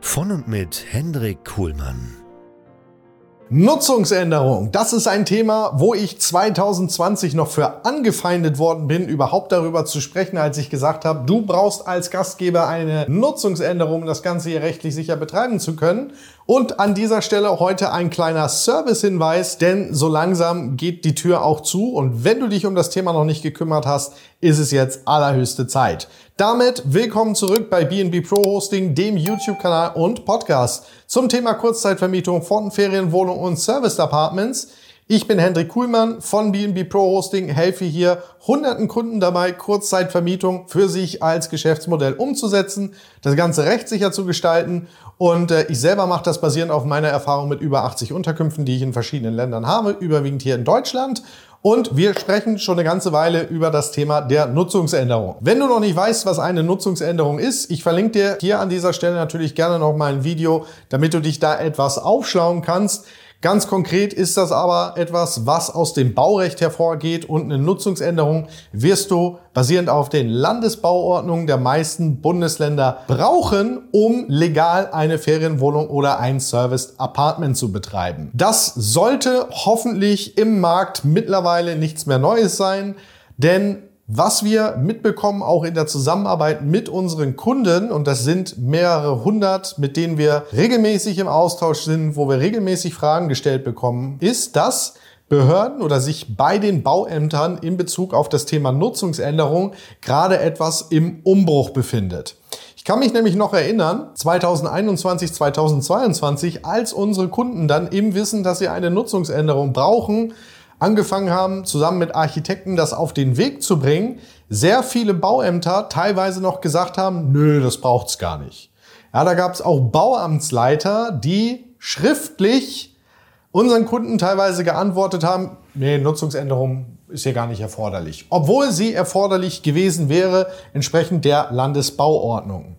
Von und mit Hendrik Kuhlmann. Nutzungsänderung, das ist ein Thema, wo ich 2020 noch für angefeindet worden bin, überhaupt darüber zu sprechen, als ich gesagt habe, du brauchst als Gastgeber eine Nutzungsänderung, um das Ganze hier rechtlich sicher betreiben zu können. Und an dieser Stelle heute ein kleiner Servicehinweis, denn so langsam geht die Tür auch zu und wenn du dich um das Thema noch nicht gekümmert hast, ist es jetzt allerhöchste Zeit. Damit willkommen zurück bei BNB Pro Hosting, dem YouTube-Kanal und Podcast zum Thema Kurzzeitvermietung von Ferienwohnungen und Service Apartments. Ich bin Hendrik Kuhlmann von BNB Pro Hosting, helfe hier hunderten Kunden dabei, Kurzzeitvermietung für sich als Geschäftsmodell umzusetzen, das Ganze rechtssicher zu gestalten und äh, ich selber mache das basierend auf meiner Erfahrung mit über 80 Unterkünften, die ich in verschiedenen Ländern habe, überwiegend hier in Deutschland. Und wir sprechen schon eine ganze Weile über das Thema der Nutzungsänderung. Wenn du noch nicht weißt, was eine Nutzungsänderung ist, ich verlinke dir hier an dieser Stelle natürlich gerne noch mal ein Video, damit du dich da etwas aufschlauen kannst. Ganz konkret ist das aber etwas, was aus dem Baurecht hervorgeht und eine Nutzungsänderung wirst du basierend auf den Landesbauordnungen der meisten Bundesländer brauchen, um legal eine Ferienwohnung oder ein Serviced Apartment zu betreiben. Das sollte hoffentlich im Markt mittlerweile nichts mehr Neues sein, denn was wir mitbekommen, auch in der Zusammenarbeit mit unseren Kunden, und das sind mehrere hundert, mit denen wir regelmäßig im Austausch sind, wo wir regelmäßig Fragen gestellt bekommen, ist, dass Behörden oder sich bei den Bauämtern in Bezug auf das Thema Nutzungsänderung gerade etwas im Umbruch befindet. Ich kann mich nämlich noch erinnern, 2021, 2022, als unsere Kunden dann im Wissen, dass sie eine Nutzungsänderung brauchen, angefangen haben, zusammen mit Architekten das auf den Weg zu bringen, sehr viele Bauämter teilweise noch gesagt haben, nö, das braucht's gar nicht. Ja, da gab es auch Bauamtsleiter, die schriftlich unseren Kunden teilweise geantwortet haben, nee, Nutzungsänderung ist hier gar nicht erforderlich. Obwohl sie erforderlich gewesen wäre, entsprechend der Landesbauordnung.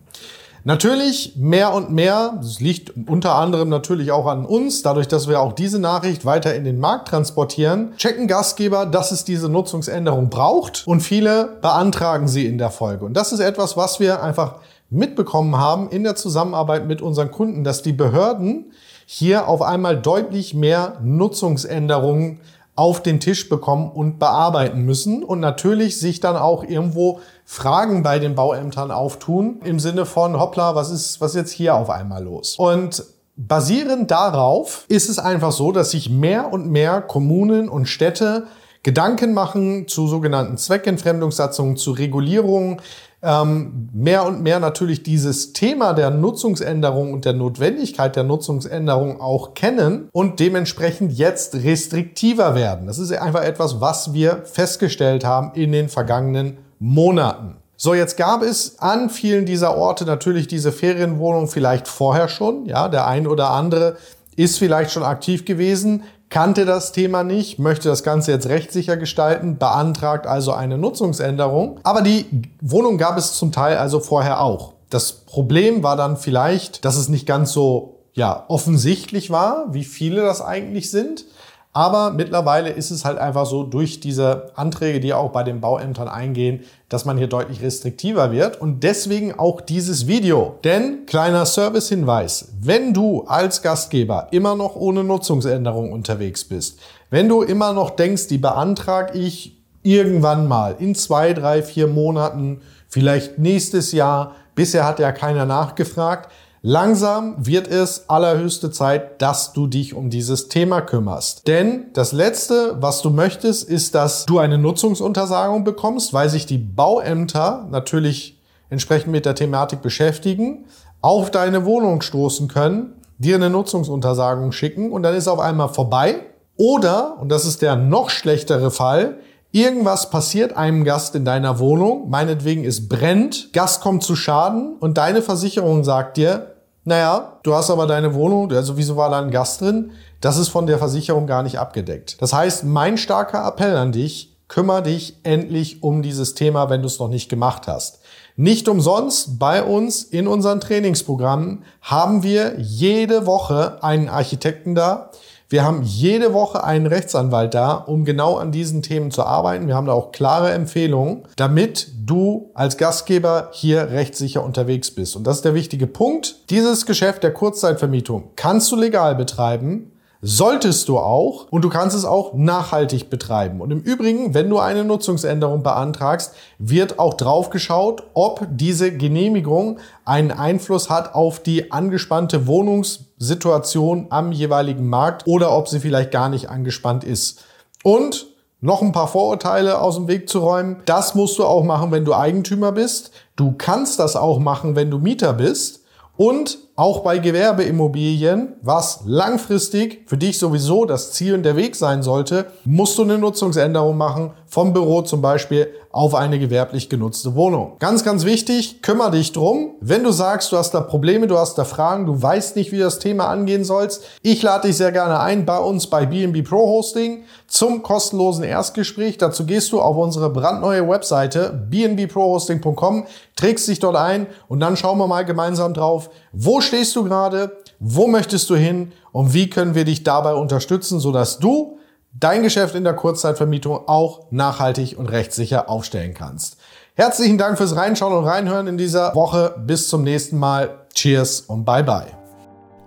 Natürlich mehr und mehr, das liegt unter anderem natürlich auch an uns, dadurch, dass wir auch diese Nachricht weiter in den Markt transportieren, checken Gastgeber, dass es diese Nutzungsänderung braucht und viele beantragen sie in der Folge. Und das ist etwas, was wir einfach mitbekommen haben in der Zusammenarbeit mit unseren Kunden, dass die Behörden hier auf einmal deutlich mehr Nutzungsänderungen auf den Tisch bekommen und bearbeiten müssen und natürlich sich dann auch irgendwo Fragen bei den Bauämtern auftun im Sinne von hoppla, was ist was ist jetzt hier auf einmal los? Und basierend darauf ist es einfach so, dass sich mehr und mehr Kommunen und Städte Gedanken machen zu sogenannten Zweckentfremdungssatzungen, zu Regulierungen, ähm, mehr und mehr natürlich dieses Thema der Nutzungsänderung und der Notwendigkeit der Nutzungsänderung auch kennen und dementsprechend jetzt restriktiver werden. Das ist einfach etwas, was wir festgestellt haben in den vergangenen Monaten. So, jetzt gab es an vielen dieser Orte natürlich diese Ferienwohnung vielleicht vorher schon. Ja, der ein oder andere ist vielleicht schon aktiv gewesen, kannte das Thema nicht, möchte das Ganze jetzt rechtssicher gestalten, beantragt also eine Nutzungsänderung. Aber die Wohnung gab es zum Teil also vorher auch. Das Problem war dann vielleicht, dass es nicht ganz so ja, offensichtlich war, wie viele das eigentlich sind. Aber mittlerweile ist es halt einfach so durch diese Anträge, die auch bei den Bauämtern eingehen, dass man hier deutlich restriktiver wird und deswegen auch dieses Video. Denn kleiner Servicehinweis, wenn du als Gastgeber immer noch ohne Nutzungsänderung unterwegs bist, wenn du immer noch denkst, die beantrag ich irgendwann mal in zwei, drei, vier Monaten, vielleicht nächstes Jahr, bisher hat ja keiner nachgefragt, Langsam wird es allerhöchste Zeit, dass du dich um dieses Thema kümmerst. Denn das Letzte, was du möchtest, ist, dass du eine Nutzungsuntersagung bekommst, weil sich die Bauämter natürlich entsprechend mit der Thematik beschäftigen, auf deine Wohnung stoßen können, dir eine Nutzungsuntersagung schicken und dann ist auf einmal vorbei. Oder, und das ist der noch schlechtere Fall, Irgendwas passiert einem Gast in deiner Wohnung, meinetwegen es brennt, Gast kommt zu Schaden und deine Versicherung sagt dir, naja, du hast aber deine Wohnung, also wieso war da ein Gast drin? Das ist von der Versicherung gar nicht abgedeckt. Das heißt, mein starker Appell an dich, kümmere dich endlich um dieses Thema, wenn du es noch nicht gemacht hast. Nicht umsonst bei uns in unseren Trainingsprogrammen haben wir jede Woche einen Architekten da, wir haben jede Woche einen Rechtsanwalt da, um genau an diesen Themen zu arbeiten. Wir haben da auch klare Empfehlungen, damit du als Gastgeber hier rechtssicher unterwegs bist. Und das ist der wichtige Punkt. Dieses Geschäft der Kurzzeitvermietung kannst du legal betreiben. Solltest du auch und du kannst es auch nachhaltig betreiben. Und im Übrigen, wenn du eine Nutzungsänderung beantragst, wird auch drauf geschaut, ob diese Genehmigung einen Einfluss hat auf die angespannte Wohnungssituation am jeweiligen Markt oder ob sie vielleicht gar nicht angespannt ist. Und noch ein paar Vorurteile aus dem Weg zu räumen. Das musst du auch machen, wenn du Eigentümer bist. Du kannst das auch machen, wenn du Mieter bist. Und auch bei Gewerbeimmobilien, was langfristig für dich sowieso das Ziel und der Weg sein sollte, musst du eine Nutzungsänderung machen, vom Büro zum Beispiel auf eine gewerblich genutzte Wohnung. Ganz, ganz wichtig, kümmere dich drum. Wenn du sagst, du hast da Probleme, du hast da Fragen, du weißt nicht, wie du das Thema angehen sollst, ich lade dich sehr gerne ein bei uns bei BNB Pro Hosting zum kostenlosen Erstgespräch. Dazu gehst du auf unsere brandneue Webseite bnbprohosting.com, trägst dich dort ein und dann schauen wir mal gemeinsam drauf, wo stehst du gerade, wo möchtest du hin und wie können wir dich dabei unterstützen, sodass du dein Geschäft in der Kurzzeitvermietung auch nachhaltig und rechtssicher aufstellen kannst. Herzlichen Dank fürs Reinschauen und Reinhören in dieser Woche. Bis zum nächsten Mal. Cheers und bye bye.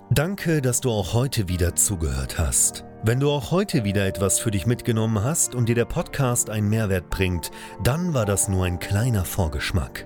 Danke, dass du auch heute wieder zugehört hast. Wenn du auch heute wieder etwas für dich mitgenommen hast und dir der Podcast einen Mehrwert bringt, dann war das nur ein kleiner Vorgeschmack.